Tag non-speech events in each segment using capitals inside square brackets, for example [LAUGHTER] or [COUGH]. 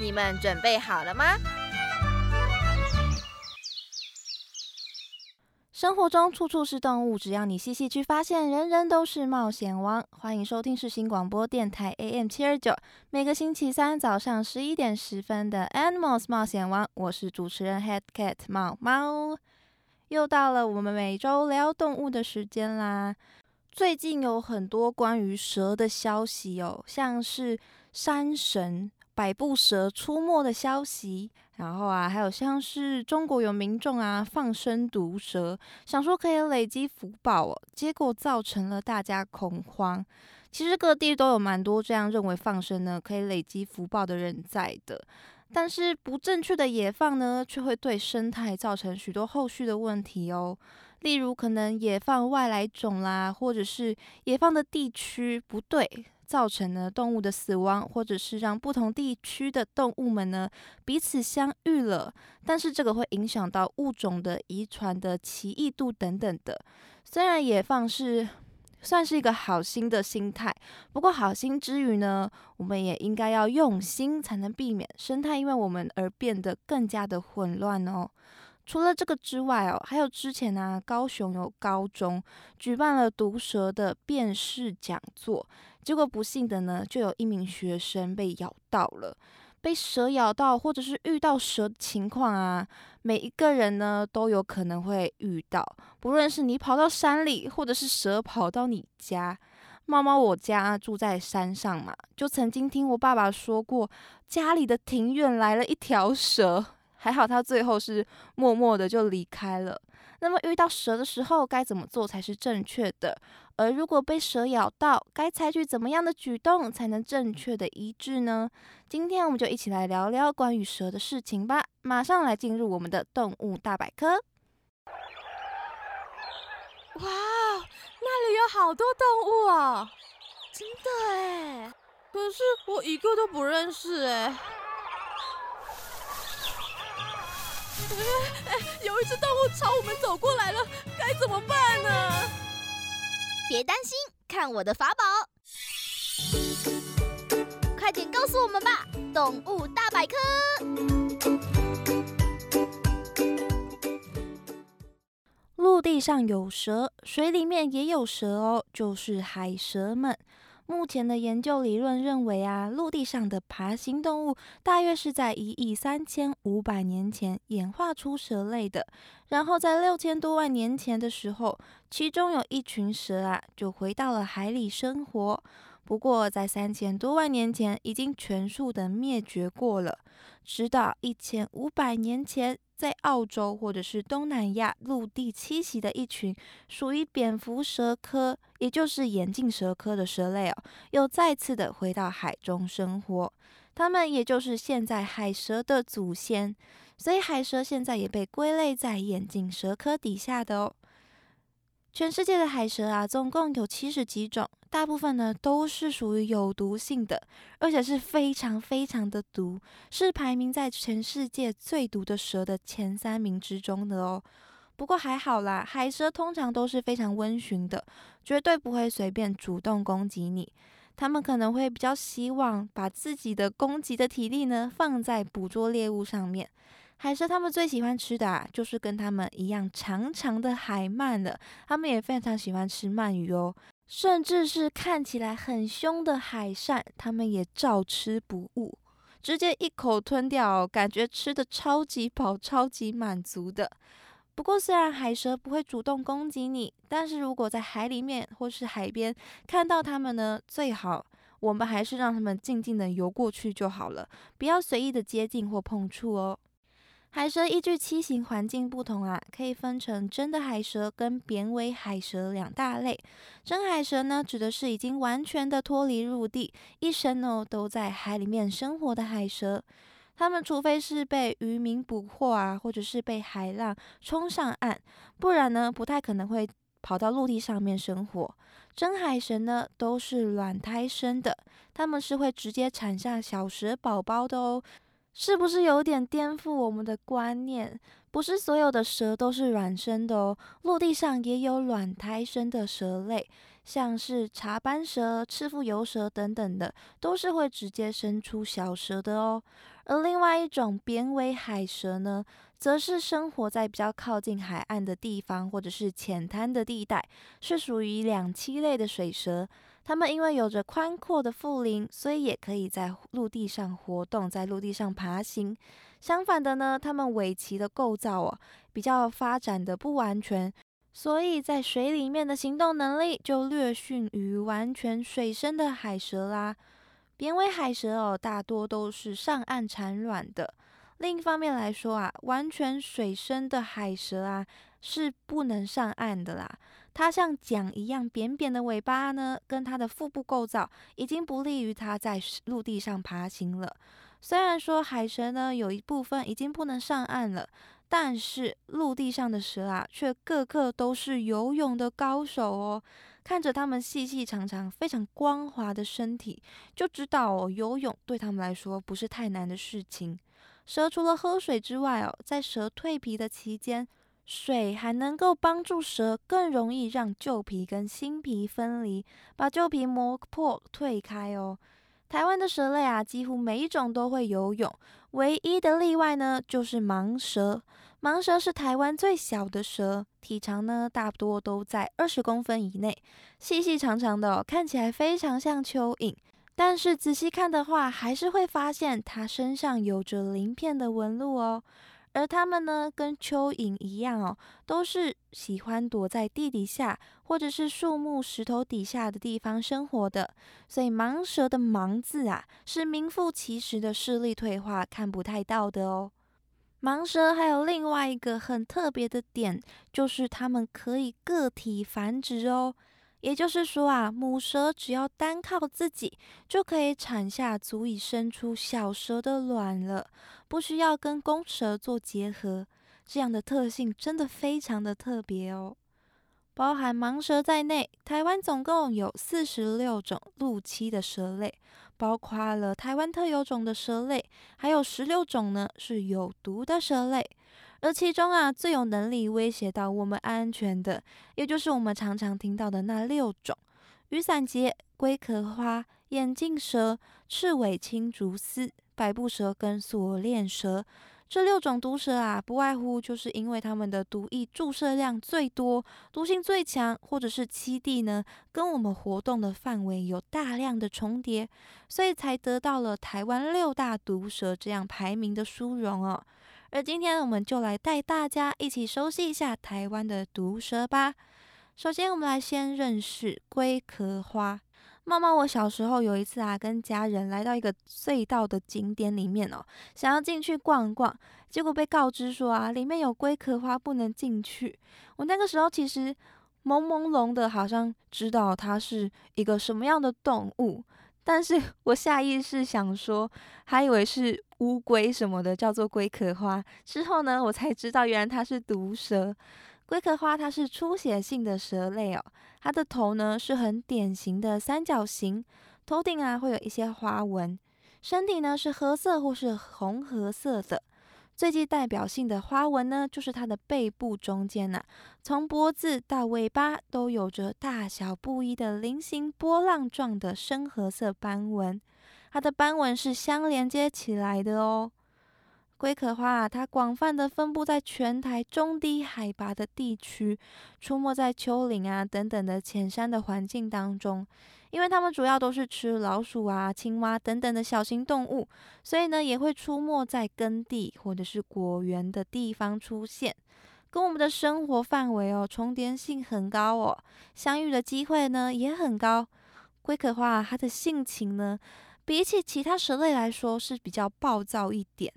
你们准备好了吗？生活中处处是动物，只要你细细去发现，人人都是冒险王。欢迎收听世新广播电台 AM 七二九，每个星期三早上十一点十分的 Animals 冒险王，我是主持人 Head Cat 猫猫。又到了我们每周聊动物的时间啦。最近有很多关于蛇的消息哦，像是山神百步蛇出没的消息。然后啊，还有像是中国有民众啊放生毒蛇，想说可以累积福报哦，结果造成了大家恐慌。其实各地都有蛮多这样认为放生呢可以累积福报的人在的，但是不正确的野放呢，却会对生态造成许多后续的问题哦。例如可能野放外来种啦，或者是野放的地区不对。造成呢动物的死亡，或者是让不同地区的动物们呢彼此相遇了，但是这个会影响到物种的遗传的奇异度等等的。虽然野放是算是一个好心的心态，不过好心之余呢，我们也应该要用心，才能避免生态因为我们而变得更加的混乱哦。除了这个之外哦，还有之前呢，高雄有高中举办了毒蛇的辨识讲座。结果不幸的呢，就有一名学生被咬到了，被蛇咬到，或者是遇到蛇的情况啊，每一个人呢都有可能会遇到。不论是你跑到山里，或者是蛇跑到你家，猫猫我家住在山上嘛，就曾经听我爸爸说过，家里的庭院来了一条蛇，还好他最后是默默的就离开了。那么遇到蛇的时候该怎么做才是正确的？而如果被蛇咬到，该采取怎么样的举动才能正确的医治呢？今天我们就一起来聊聊关于蛇的事情吧。马上来进入我们的动物大百科。哇，那里有好多动物啊！真的哎，可是我一个都不认识哎。哎，有一只动物朝我们走过来了，该怎么办呢？别担心，看我的法宝！快点告诉我们吧，动物大百科。陆地上有蛇，水里面也有蛇哦，就是海蛇们。目前的研究理论认为啊，陆地上的爬行动物大约是在一亿三千五百年前演化出蛇类的，然后在六千多万年前的时候，其中有一群蛇啊就回到了海里生活。不过在三千多万年前已经全数的灭绝过了，直到一千五百年前。在澳洲或者是东南亚陆地栖息的一群属于蝙蝠蛇科，也就是眼镜蛇科的蛇类哦，又再次的回到海中生活。它们也就是现在海蛇的祖先，所以海蛇现在也被归类在眼镜蛇科底下的哦。全世界的海蛇啊，总共有七十几种，大部分呢都是属于有毒性的，而且是非常非常的毒，是排名在全世界最毒的蛇的前三名之中的哦。不过还好啦，海蛇通常都是非常温驯的，绝对不会随便主动攻击你。他们可能会比较希望把自己的攻击的体力呢放在捕捉猎物上面。海蛇他们最喜欢吃的啊，就是跟他们一样长长的海鳗了。他们也非常喜欢吃鳗鱼哦，甚至是看起来很凶的海扇，他们也照吃不误，直接一口吞掉，感觉吃的超级饱、超级满足的。不过，虽然海蛇不会主动攻击你，但是如果在海里面或是海边看到它们呢，最好我们还是让它们静静的游过去就好了，不要随意的接近或碰触哦。海蛇依据栖息环境不同啊，可以分成真的海蛇跟扁尾海蛇两大类。真海蛇呢，指的是已经完全的脱离陆地，一生呢都在海里面生活的海蛇。它们除非是被渔民捕获啊，或者是被海浪冲上岸，不然呢，不太可能会跑到陆地上面生活。真海蛇呢，都是卵胎生的，它们是会直接产下小蛇宝宝的哦。是不是有点颠覆我们的观念？不是所有的蛇都是卵生的哦，陆地上也有卵胎生的蛇类，像是茶斑蛇、赤腹游蛇等等的，都是会直接生出小蛇的哦。而另外一种扁尾海蛇呢，则是生活在比较靠近海岸的地方，或者是浅滩的地带，是属于两栖类的水蛇。它们因为有着宽阔的腹鳞，所以也可以在陆地上活动，在陆地上爬行。相反的呢，它们尾鳍的构造哦，比较发展的不完全，所以在水里面的行动能力就略逊于完全水生的海蛇啦。扁尾海蛇哦，大多都是上岸产卵的。另一方面来说啊，完全水生的海蛇啊，是不能上岸的啦。它像桨一样扁扁的尾巴呢，跟它的腹部构造已经不利于它在陆地上爬行了。虽然说海蛇呢有一部分已经不能上岸了，但是陆地上的蛇啊，却个个都是游泳的高手哦。看着它们细细长长、非常光滑的身体，就知道哦，游泳对他们来说不是太难的事情。蛇除了喝水之外哦，在蛇蜕皮的期间。水还能够帮助蛇更容易让旧皮跟新皮分离，把旧皮磨破退开哦。台湾的蛇类啊，几乎每一种都会游泳，唯一的例外呢就是盲蛇。盲蛇是台湾最小的蛇，体长呢大多都在二十公分以内，细细长长的，哦看起来非常像蚯蚓。但是仔细看的话，还是会发现它身上有着鳞片的纹路哦。而它们呢，跟蚯蚓一样哦，都是喜欢躲在地底下或者是树木、石头底下的地方生活的。所以盲蛇的“盲”字啊，是名副其实的视力退化，看不太到的哦。盲蛇还有另外一个很特别的点，就是它们可以个体繁殖哦。也就是说啊，母蛇只要单靠自己就可以产下足以生出小蛇的卵了，不需要跟公蛇做结合。这样的特性真的非常的特别哦。包含盲蛇在内，台湾总共有四十六种陆栖的蛇类，包括了台湾特有种的蛇类，还有十六种呢是有毒的蛇类。而其中啊，最有能力威胁到我们安全的，也就是我们常常听到的那六种：雨伞节、龟壳花、眼镜蛇、赤尾青竹丝、百步蛇跟锁链蛇。这六种毒蛇啊，不外乎就是因为它们的毒液注射量最多、毒性最强，或者是栖地呢跟我们活动的范围有大量的重叠，所以才得到了台湾六大毒蛇这样排名的殊荣哦。而今天，我们就来带大家一起熟悉一下台湾的毒蛇吧。首先，我们来先认识龟壳花。妈妈，我小时候有一次啊，跟家人来到一个隧道的景点里面哦，想要进去逛逛，结果被告知说啊，里面有龟壳花，不能进去。我那个时候其实朦朦胧的，好像知道它是一个什么样的动物。但是我下意识想说，还以为是乌龟什么的，叫做龟壳花。之后呢，我才知道原来它是毒蛇。龟壳花它是出血性的蛇类哦，它的头呢是很典型的三角形，头顶啊会有一些花纹，身体呢是褐色或是红褐色的。最具代表性的花纹呢，就是它的背部中间呐，从脖子到尾巴都有着大小不一的菱形波浪状的深褐色斑纹，它的斑纹是相连接起来的哦。龟壳花啊，它广泛的分布在全台中低海拔的地区，出没在丘陵啊等等的浅山的环境当中。因为它们主要都是吃老鼠啊、青蛙等等的小型动物，所以呢也会出没在耕地或者是果园的地方出现，跟我们的生活范围哦重叠性很高哦，相遇的机会呢也很高。龟壳花它的性情呢，比起其他蛇类来说是比较暴躁一点。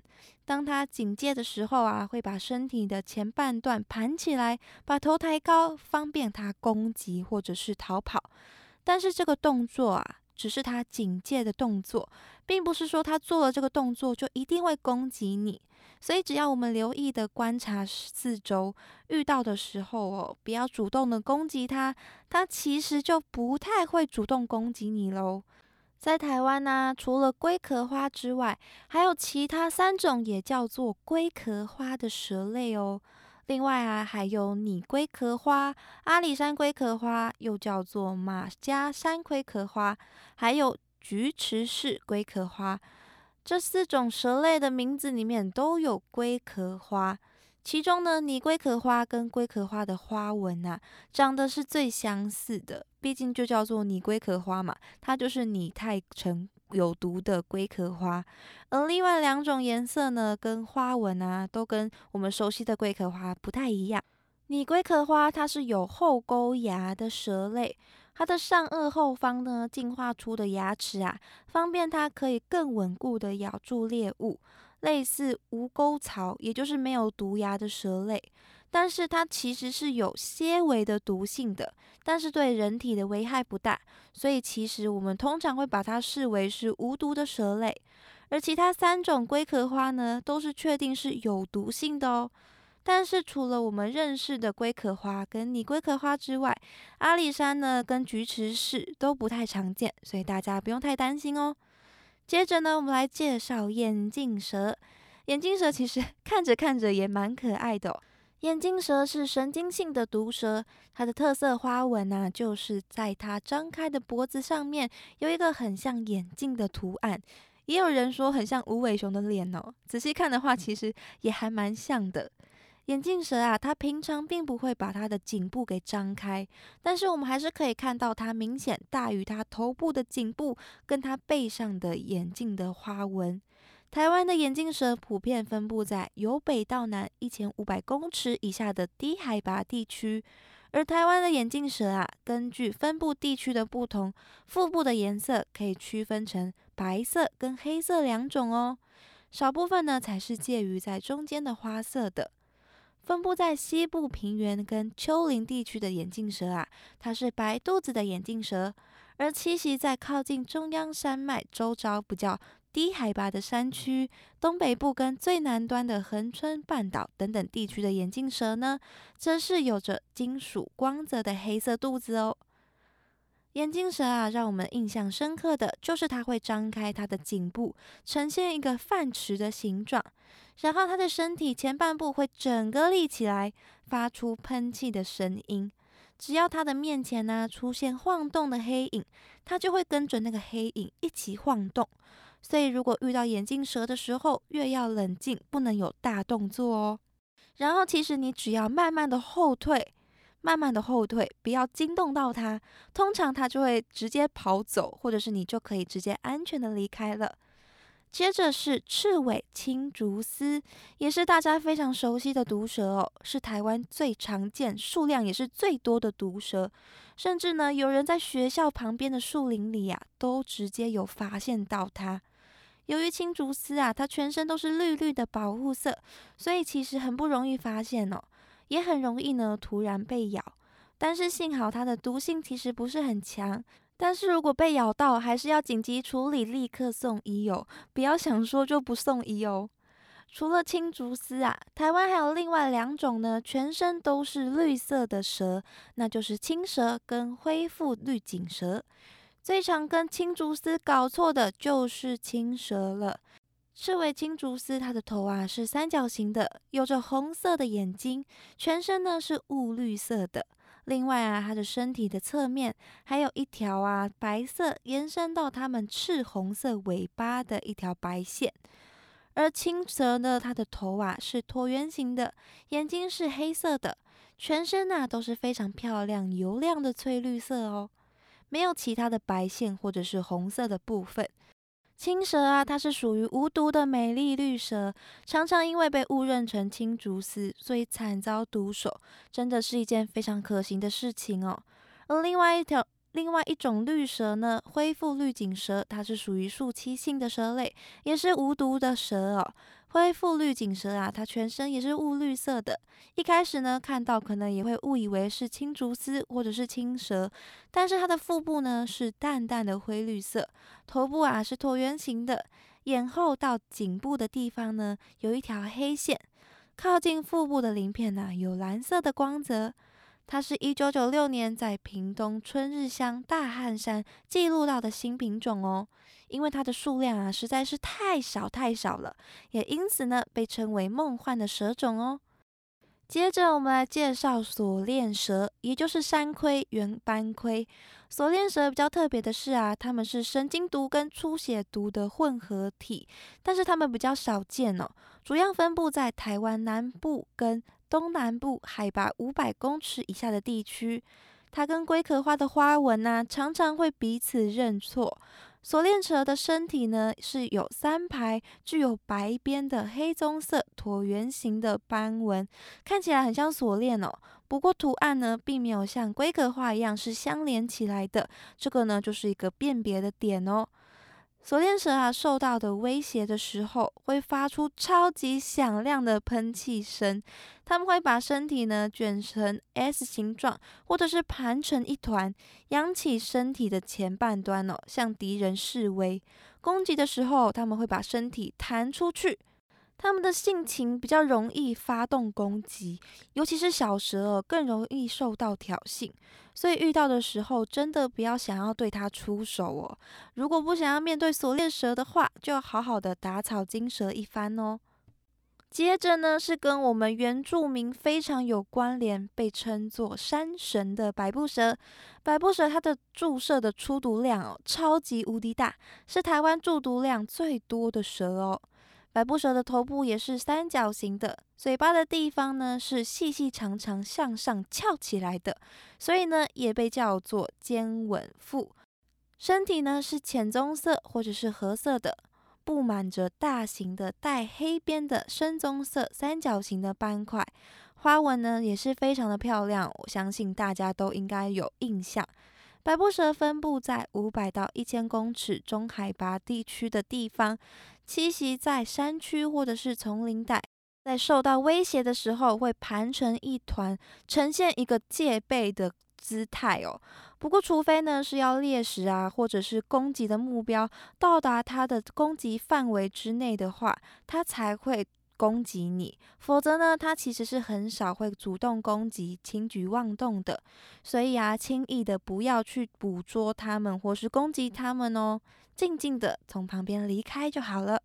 当它警戒的时候啊，会把身体的前半段盘起来，把头抬高，方便它攻击或者是逃跑。但是这个动作啊，只是它警戒的动作，并不是说它做了这个动作就一定会攻击你。所以只要我们留意的观察四周，遇到的时候哦，不要主动的攻击它，它其实就不太会主动攻击你喽。在台湾呢，除了龟壳花之外，还有其他三种也叫做龟壳花的蛇类哦。另外啊，还有拟龟壳花、阿里山龟壳花，又叫做马家山龟壳花，还有菊池式龟壳花。这四种蛇类的名字里面都有龟壳花。其中呢，拟龟壳花跟龟壳花的花纹啊，长得是最相似的。毕竟就叫做拟龟壳花嘛，它就是拟态成有毒的龟壳花。而另外两种颜色呢，跟花纹啊，都跟我们熟悉的龟壳花不太一样。拟龟壳花它是有后沟牙的蛇类，它的上颚后方呢进化出的牙齿啊，方便它可以更稳固的咬住猎物。类似无钩槽，也就是没有毒牙的蛇类，但是它其实是有些微的毒性的，但是对人体的危害不大，所以其实我们通常会把它视为是无毒的蛇类。而其他三种龟壳花呢，都是确定是有毒性的哦。但是除了我们认识的龟壳花跟拟龟壳花之外，阿里山呢跟菊池氏都不太常见，所以大家不用太担心哦。接着呢，我们来介绍眼镜蛇。眼镜蛇其实 [LAUGHS] 看着看着也蛮可爱的哦。眼镜蛇是神经性的毒蛇，它的特色花纹呢，就是在它张开的脖子上面有一个很像眼镜的图案。也有人说很像无尾熊的脸哦，仔细看的话，其实也还蛮像的。眼镜蛇啊，它平常并不会把它的颈部给张开，但是我们还是可以看到它明显大于它头部的颈部跟它背上的眼镜的花纹。台湾的眼镜蛇普遍分布在由北到南一千五百公尺以下的低海拔地区，而台湾的眼镜蛇啊，根据分布地区的不同，腹部的颜色可以区分成白色跟黑色两种哦，少部分呢才是介于在中间的花色的。分布在西部平原跟丘陵地区的眼镜蛇啊，它是白肚子的眼镜蛇；而栖息在靠近中央山脉周遭比较低海拔的山区、东北部跟最南端的恒春半岛等等地区的眼镜蛇呢，则是有着金属光泽的黑色肚子哦。眼镜蛇啊，让我们印象深刻的就是它会张开它的颈部，呈现一个饭匙的形状，然后它的身体前半部会整个立起来，发出喷气的声音。只要它的面前呢出现晃动的黑影，它就会跟着那个黑影一起晃动。所以如果遇到眼镜蛇的时候，越要冷静，不能有大动作哦。然后其实你只要慢慢的后退。慢慢的后退，不要惊动到它，通常它就会直接跑走，或者是你就可以直接安全的离开了。接着是赤尾青竹丝，也是大家非常熟悉的毒蛇哦，是台湾最常见、数量也是最多的毒蛇，甚至呢，有人在学校旁边的树林里呀，都直接有发现到它。由于青竹丝啊，它全身都是绿绿的保护色，所以其实很不容易发现哦。也很容易呢，突然被咬，但是幸好它的毒性其实不是很强。但是如果被咬到，还是要紧急处理，立刻送医哦，不要想说就不送医哦。除了青竹丝啊，台湾还有另外两种呢，全身都是绿色的蛇，那就是青蛇跟灰腹绿锦蛇。最常跟青竹丝搞错的就是青蛇了。赤尾青竹丝，它的头啊是三角形的，有着红色的眼睛，全身呢是雾绿色的。另外啊，它的身体的侧面还有一条啊白色延伸到它们赤红色尾巴的一条白线。而青蛇呢，它的头啊是椭圆形的，眼睛是黑色的，全身啊都是非常漂亮油亮的翠绿色哦，没有其他的白线或者是红色的部分。青蛇啊，它是属于无毒的美丽绿蛇，常常因为被误认成青竹丝，所以惨遭毒手，真的是一件非常可惜的事情哦。而另外一条，另外一种绿蛇呢，恢复绿锦蛇，它是属于树栖性的蛇类，也是无毒的蛇哦。恢复绿颈蛇啊，它全身也是雾绿色的。一开始呢，看到可能也会误以为是青竹丝或者是青蛇，但是它的腹部呢是淡淡的灰绿色，头部啊是椭圆形的，眼后到颈部的地方呢有一条黑线，靠近腹部的鳞片呢有蓝色的光泽。它是一九九六年在屏东春日乡大汉山记录到的新品种哦。因为它的数量啊实在是太少太少了，也因此呢被称为梦幻的蛇种哦。接着我们来介绍锁链蛇，也就是山龟、圆斑盔。锁链蛇比较特别的是啊，它们是神经毒跟出血毒的混合体，但是它们比较少见哦，主要分布在台湾南部跟东南部海拔五百公尺以下的地区。它跟龟壳花的花纹呢，常常会彼此认错。锁链蛇的身体呢是有三排具有白边的黑棕色椭圆形的斑纹，看起来很像锁链哦。不过图案呢并没有像规格画一样是相连起来的，这个呢就是一个辨别的点哦。锁链蛇啊，受到的威胁的时候，会发出超级响亮的喷气声。它们会把身体呢卷成 S 形状，或者是盘成一团，扬起身体的前半端哦，向敌人示威。攻击的时候，他们会把身体弹出去。他们的性情比较容易发动攻击，尤其是小蛇更容易受到挑衅，所以遇到的时候真的不要想要对它出手哦。如果不想要面对锁链蛇的话，就要好好的打草惊蛇一番哦。接着呢，是跟我们原住民非常有关联，被称作山神的百步蛇。百步蛇它的注射的出毒量哦，超级无敌大，是台湾注毒量最多的蛇哦。百步蛇的头部也是三角形的，嘴巴的地方呢是细细长长向上翘起来的，所以呢也被叫做尖吻腹。身体呢是浅棕色或者是褐色的，布满着大型的带黑边的深棕色三角形的斑块，花纹呢也是非常的漂亮，我相信大家都应该有印象。百步蛇分布在五百到一千公尺中海拔地区的地方，栖息在山区或者是丛林带，在受到威胁的时候会盘成一团，呈现一个戒备的姿态哦。不过，除非呢是要猎食啊，或者是攻击的目标到达它的攻击范围之内的话，它才会。攻击你，否则呢，它其实是很少会主动攻击、轻举妄动的。所以啊，轻易的不要去捕捉它们或是攻击它们哦，静静的从旁边离开就好了。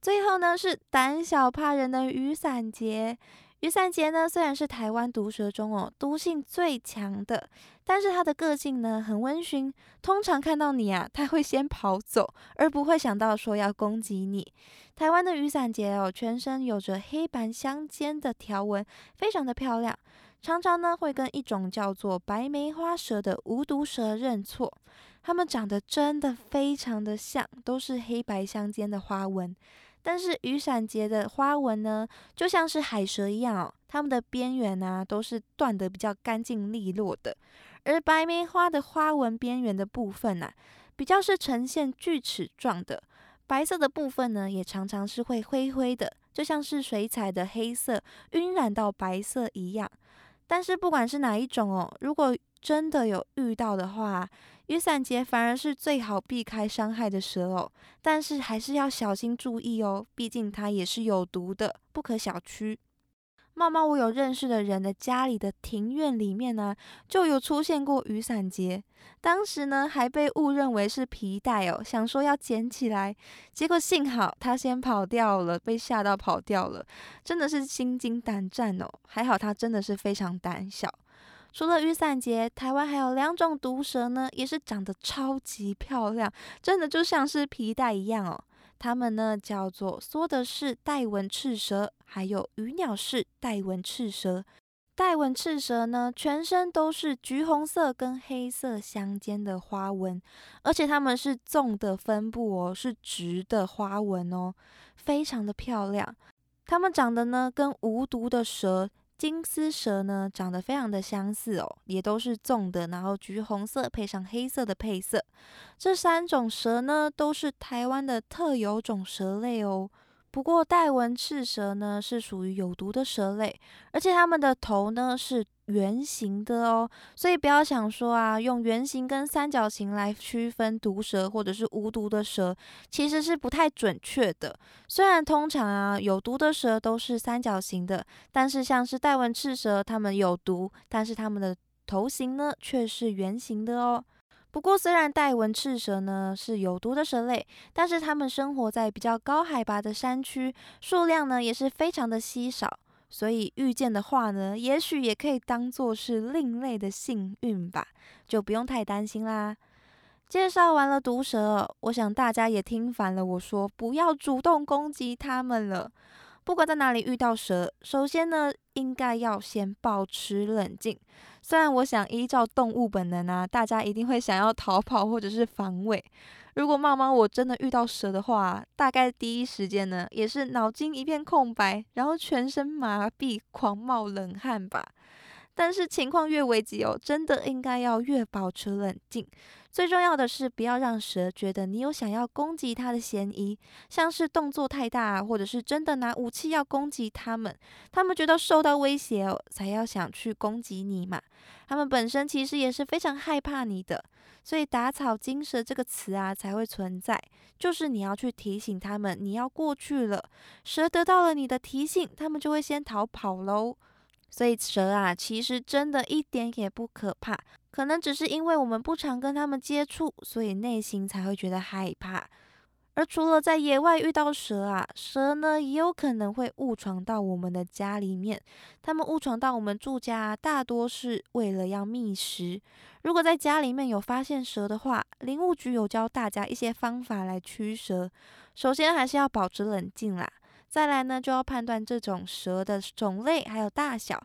最后呢，是胆小怕人的雨伞节。雨伞节呢，虽然是台湾毒蛇中哦毒性最强的，但是它的个性呢很温驯，通常看到你啊，它会先跑走，而不会想到说要攻击你。台湾的雨伞节哦，全身有着黑白相间的条纹，非常的漂亮，常常呢会跟一种叫做白梅花蛇的无毒蛇认错，它们长得真的非常的像，都是黑白相间的花纹。但是雨伞节的花纹呢，就像是海蛇一样哦，它们的边缘啊都是断得比较干净利落的，而白梅花的花纹边缘的部分呐，比较是呈现锯齿状的，白色的部分呢也常常是会灰灰的，就像是水彩的黑色晕染到白色一样。但是不管是哪一种哦，如果真的有遇到的话，雨伞节反而是最好避开伤害的蛇哦，但是还是要小心注意哦，毕竟它也是有毒的，不可小觑。茂茂，我有认识的人的家里的庭院里面呢，就有出现过雨伞节，当时呢还被误认为是皮带哦，想说要捡起来，结果幸好他先跑掉了，被吓到跑掉了，真的是心惊胆战哦，还好他真的是非常胆小。除了雨伞节，台湾还有两种毒蛇呢，也是长得超级漂亮，真的就像是皮带一样哦。它们呢叫做缩的是带纹赤蛇，还有鱼鸟式带纹赤蛇。带纹赤蛇呢，全身都是橘红色跟黑色相间的花纹，而且它们是纵的分布哦，是直的花纹哦，非常的漂亮。它们长得呢跟无毒的蛇。金丝蛇呢，长得非常的相似哦，也都是棕的，然后橘红色配上黑色的配色。这三种蛇呢，都是台湾的特有种蛇类哦。不过带纹赤蛇呢是属于有毒的蛇类，而且它们的头呢是圆形的哦，所以不要想说啊，用圆形跟三角形来区分毒蛇或者是无毒的蛇，其实是不太准确的。虽然通常啊有毒的蛇都是三角形的，但是像是带纹赤蛇，它们有毒，但是它们的头型呢却是圆形的哦。不过，虽然带纹赤蛇呢是有毒的蛇类，但是它们生活在比较高海拔的山区，数量呢也是非常的稀少，所以遇见的话呢，也许也可以当做是另类的幸运吧，就不用太担心啦。介绍完了毒蛇，我想大家也听烦了我说不要主动攻击它们了。不管在哪里遇到蛇，首先呢，应该要先保持冷静。虽然我想依照动物本能啊，大家一定会想要逃跑或者是防卫。如果猫猫我真的遇到蛇的话，大概第一时间呢，也是脑筋一片空白，然后全身麻痹，狂冒冷汗吧。但是情况越危急哦，真的应该要越保持冷静。最重要的是，不要让蛇觉得你有想要攻击它的嫌疑，像是动作太大，或者是真的拿武器要攻击它们。他们觉得受到威胁哦，才要想去攻击你嘛。他们本身其实也是非常害怕你的，所以打草惊蛇这个词啊才会存在，就是你要去提醒他们你要过去了。蛇得到了你的提醒，他们就会先逃跑喽。所以蛇啊，其实真的一点也不可怕，可能只是因为我们不常跟它们接触，所以内心才会觉得害怕。而除了在野外遇到蛇啊，蛇呢也有可能会误闯到我们的家里面。它们误闯到我们住家，大多是为了要觅食。如果在家里面有发现蛇的话，林务局有教大家一些方法来驱蛇。首先还是要保持冷静啦。再来呢，就要判断这种蛇的种类还有大小。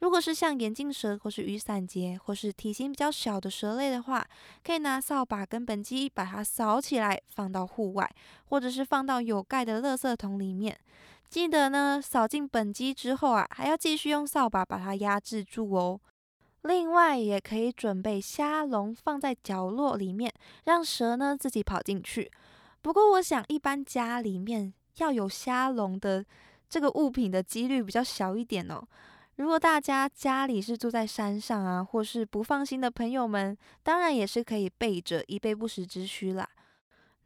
如果是像眼镜蛇或是雨伞节，或是体型比较小的蛇类的话，可以拿扫把跟本机把它扫起来，放到户外，或者是放到有盖的垃圾桶里面。记得呢，扫进本机之后啊，还要继续用扫把把它压制住哦。另外，也可以准备虾笼放在角落里面，让蛇呢自己跑进去。不过，我想一般家里面。要有虾笼的这个物品的几率比较小一点哦。如果大家家里是住在山上啊，或是不放心的朋友们，当然也是可以备着以备不时之需啦。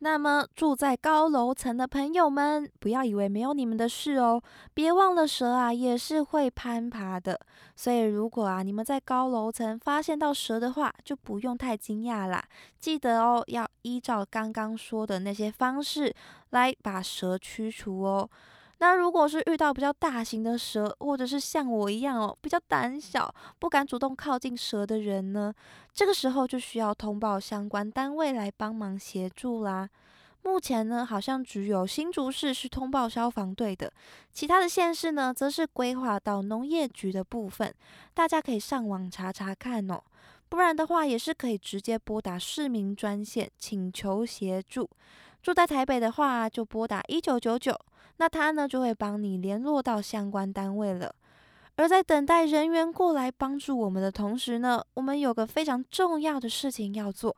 那么住在高楼层的朋友们，不要以为没有你们的事哦。别忘了蛇啊也是会攀爬的，所以如果啊你们在高楼层发现到蛇的话，就不用太惊讶啦。记得哦，要依照刚刚说的那些方式来把蛇驱除哦。那如果是遇到比较大型的蛇，或者是像我一样哦，比较胆小，不敢主动靠近蛇的人呢，这个时候就需要通报相关单位来帮忙协助啦。目前呢，好像只有新竹市是通报消防队的，其他的县市呢，则是规划到农业局的部分，大家可以上网查查看哦。不然的话，也是可以直接拨打市民专线请求协助。住在台北的话，就拨打一九九九。那他呢就会帮你联络到相关单位了。而在等待人员过来帮助我们的同时呢，我们有个非常重要的事情要做，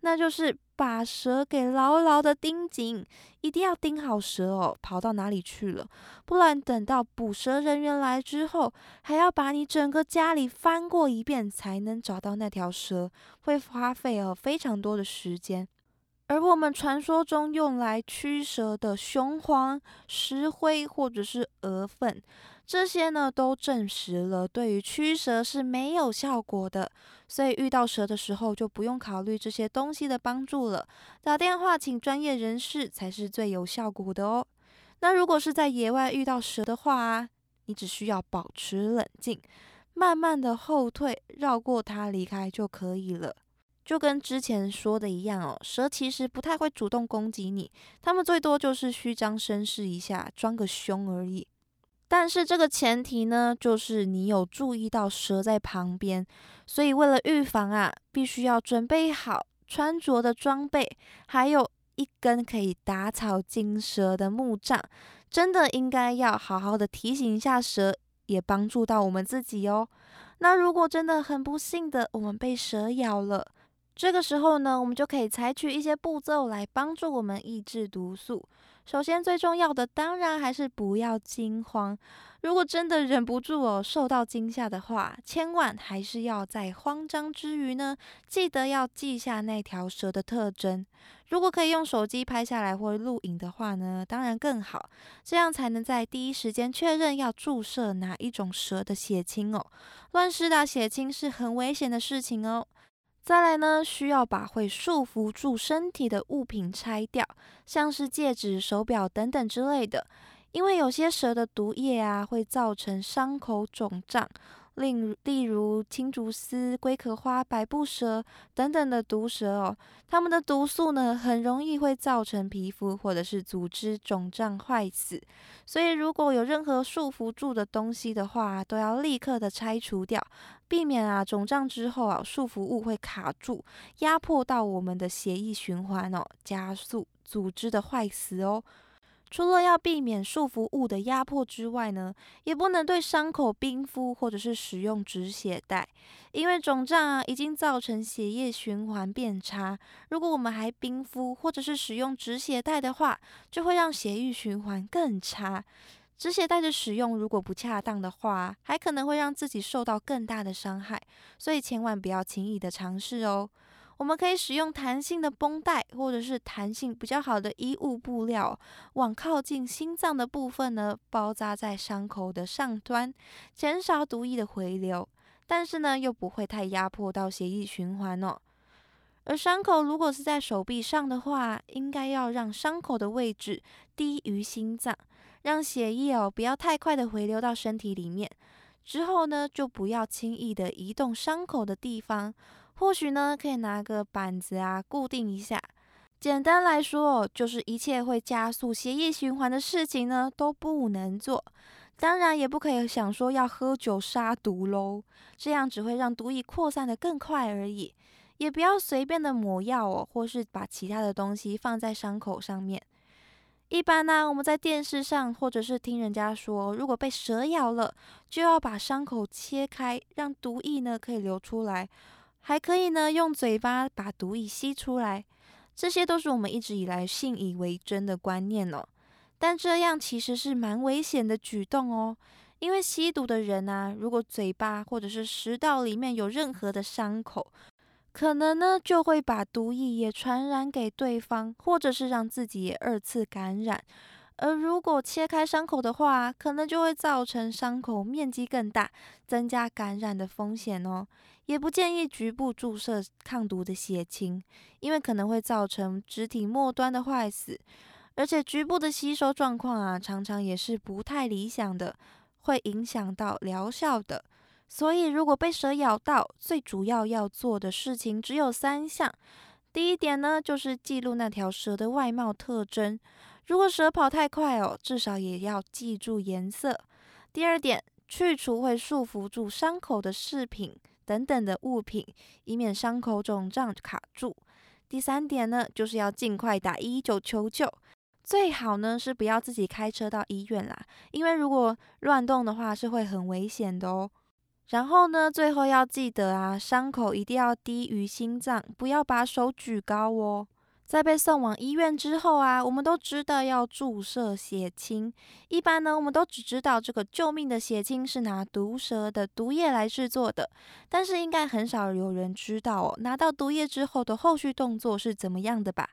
那就是把蛇给牢牢的盯紧，一定要盯好蛇哦，跑到哪里去了？不然等到捕蛇人员来之后，还要把你整个家里翻过一遍才能找到那条蛇，会花费哦非常多的时间。而我们传说中用来驱蛇的雄黄、石灰或者是鹅粪，这些呢都证实了对于驱蛇是没有效果的。所以遇到蛇的时候就不用考虑这些东西的帮助了，打电话请专业人士才是最有效果的哦。那如果是在野外遇到蛇的话，你只需要保持冷静，慢慢的后退，绕过它离开就可以了。就跟之前说的一样哦，蛇其实不太会主动攻击你，他们最多就是虚张声势一下，装个凶而已。但是这个前提呢，就是你有注意到蛇在旁边，所以为了预防啊，必须要准备好穿着的装备，还有一根可以打草惊蛇的木杖，真的应该要好好的提醒一下蛇，也帮助到我们自己哦。那如果真的很不幸的我们被蛇咬了，这个时候呢，我们就可以采取一些步骤来帮助我们抑制毒素。首先，最重要的当然还是不要惊慌。如果真的忍不住哦，受到惊吓的话，千万还是要在慌张之余呢，记得要记下那条蛇的特征。如果可以用手机拍下来或录影的话呢，当然更好，这样才能在第一时间确认要注射哪一种蛇的血清哦。乱施打血清是很危险的事情哦。再来呢，需要把会束缚住身体的物品拆掉，像是戒指、手表等等之类的。因为有些蛇的毒液啊，会造成伤口肿胀，另例如青竹丝、龟壳花、白布蛇等等的毒蛇哦，它们的毒素呢，很容易会造成皮肤或者是组织肿胀坏死。所以如果有任何束缚住的东西的话，都要立刻的拆除掉，避免啊肿胀之后啊束缚物会卡住，压迫到我们的血液循环哦，加速组织的坏死哦。除了要避免束缚物的压迫之外呢，也不能对伤口冰敷或者是使用止血带，因为肿胀啊已经造成血液循环变差。如果我们还冰敷或者是使用止血带的话，就会让血液循环更差。止血带的使用如果不恰当的话，还可能会让自己受到更大的伤害，所以千万不要轻易的尝试哦。我们可以使用弹性的绷带，或者是弹性比较好的衣物布料，往靠近心脏的部分呢包扎在伤口的上端，减少毒液的回流，但是呢又不会太压迫到血液循环哦。而伤口如果是在手臂上的话，应该要让伤口的位置低于心脏，让血液哦不要太快的回流到身体里面。之后呢就不要轻易的移动伤口的地方。或许呢，可以拿个板子啊，固定一下。简单来说，就是一切会加速血液循环的事情呢，都不能做。当然，也不可以想说要喝酒杀毒喽，这样只会让毒液扩散的更快而已。也不要随便的抹药哦，或是把其他的东西放在伤口上面。一般呢，我们在电视上或者是听人家说，如果被蛇咬了，就要把伤口切开，让毒液呢可以流出来。还可以呢，用嘴巴把毒液吸出来，这些都是我们一直以来信以为真的观念哦。但这样其实是蛮危险的举动哦，因为吸毒的人啊，如果嘴巴或者是食道里面有任何的伤口，可能呢就会把毒液也传染给对方，或者是让自己也二次感染。而如果切开伤口的话，可能就会造成伤口面积更大，增加感染的风险哦。也不建议局部注射抗毒的血清，因为可能会造成肢体末端的坏死，而且局部的吸收状况啊，常常也是不太理想的，会影响到疗效的。所以，如果被蛇咬到，最主要要做的事情只有三项。第一点呢，就是记录那条蛇的外貌特征，如果蛇跑太快哦，至少也要记住颜色。第二点，去除会束缚住伤口的饰品。等等的物品，以免伤口肿胀卡住。第三点呢，就是要尽快打一一九求救，最好呢是不要自己开车到医院啦，因为如果乱动的话是会很危险的哦。然后呢，最后要记得啊，伤口一定要低于心脏，不要把手举高哦。在被送往医院之后啊，我们都知道要注射血清。一般呢，我们都只知道这个救命的血清是拿毒蛇的毒液来制作的，但是应该很少有人知道哦，拿到毒液之后的后续动作是怎么样的吧？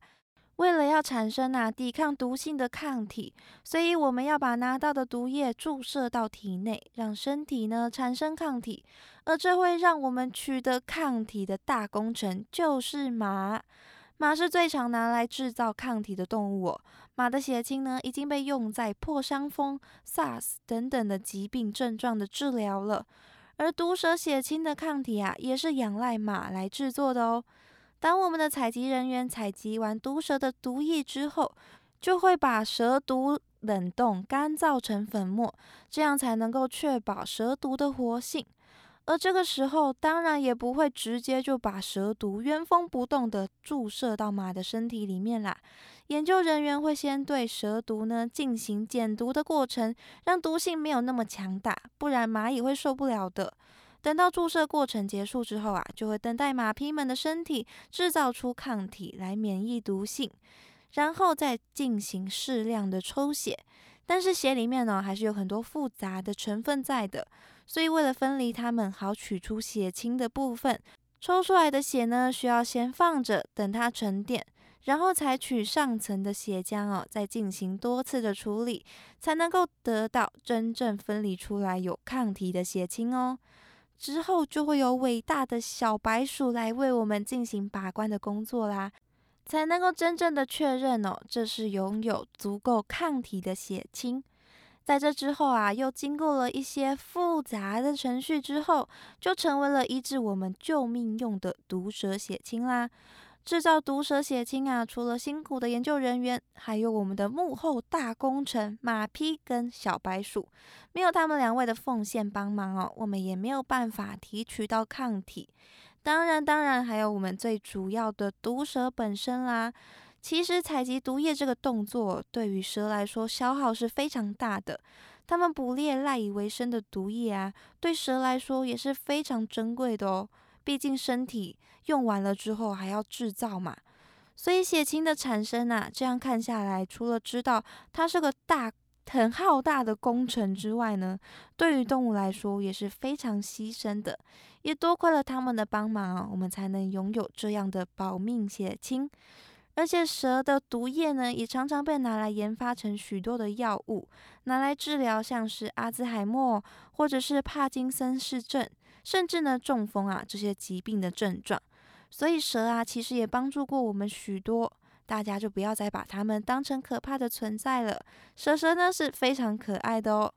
为了要产生啊抵抗毒性的抗体，所以我们要把拿到的毒液注射到体内，让身体呢产生抗体，而这会让我们取得抗体的大工程就是马。马是最常拿来制造抗体的动物。马的血清呢，已经被用在破伤风、SARS 等等的疾病症状的治疗了。而毒蛇血清的抗体啊，也是仰赖马来制作的哦。当我们的采集人员采集完毒蛇的毒液之后，就会把蛇毒冷冻干燥成粉末，这样才能够确保蛇毒的活性。而这个时候，当然也不会直接就把蛇毒原封不动的注射到马的身体里面啦。研究人员会先对蛇毒呢进行减毒的过程，让毒性没有那么强大，不然蚂蚁会受不了的。等到注射过程结束之后啊，就会等待马匹们的身体制造出抗体来免疫毒性，然后再进行适量的抽血。但是血里面呢，还是有很多复杂的成分在的。所以，为了分离它们，好取出血清的部分，抽出来的血呢，需要先放着，等它沉淀，然后采取上层的血浆哦，再进行多次的处理，才能够得到真正分离出来有抗体的血清哦。之后就会有伟大的小白鼠来为我们进行把关的工作啦，才能够真正的确认哦，这是拥有足够抗体的血清。在这之后啊，又经过了一些复杂的程序之后，就成为了医治我们救命用的毒蛇血清啦。制造毒蛇血清啊，除了辛苦的研究人员，还有我们的幕后大功臣马匹跟小白鼠，没有他们两位的奉献帮忙哦，我们也没有办法提取到抗体。当然，当然还有我们最主要的毒蛇本身啦。其实采集毒液这个动作对于蛇来说消耗是非常大的，它们捕猎赖以为生的毒液啊，对蛇来说也是非常珍贵的哦。毕竟身体用完了之后还要制造嘛，所以血清的产生啊，这样看下来，除了知道它是个大很浩大的工程之外呢，对于动物来说也是非常牺牲的，也多亏了他们的帮忙啊，我们才能拥有这样的保命血清。而且蛇的毒液呢，也常常被拿来研发成许多的药物，拿来治疗像是阿兹海默或者是帕金森氏症，甚至呢中风啊这些疾病的症状。所以蛇啊，其实也帮助过我们许多，大家就不要再把它们当成可怕的存在了。蛇蛇呢是非常可爱的哦。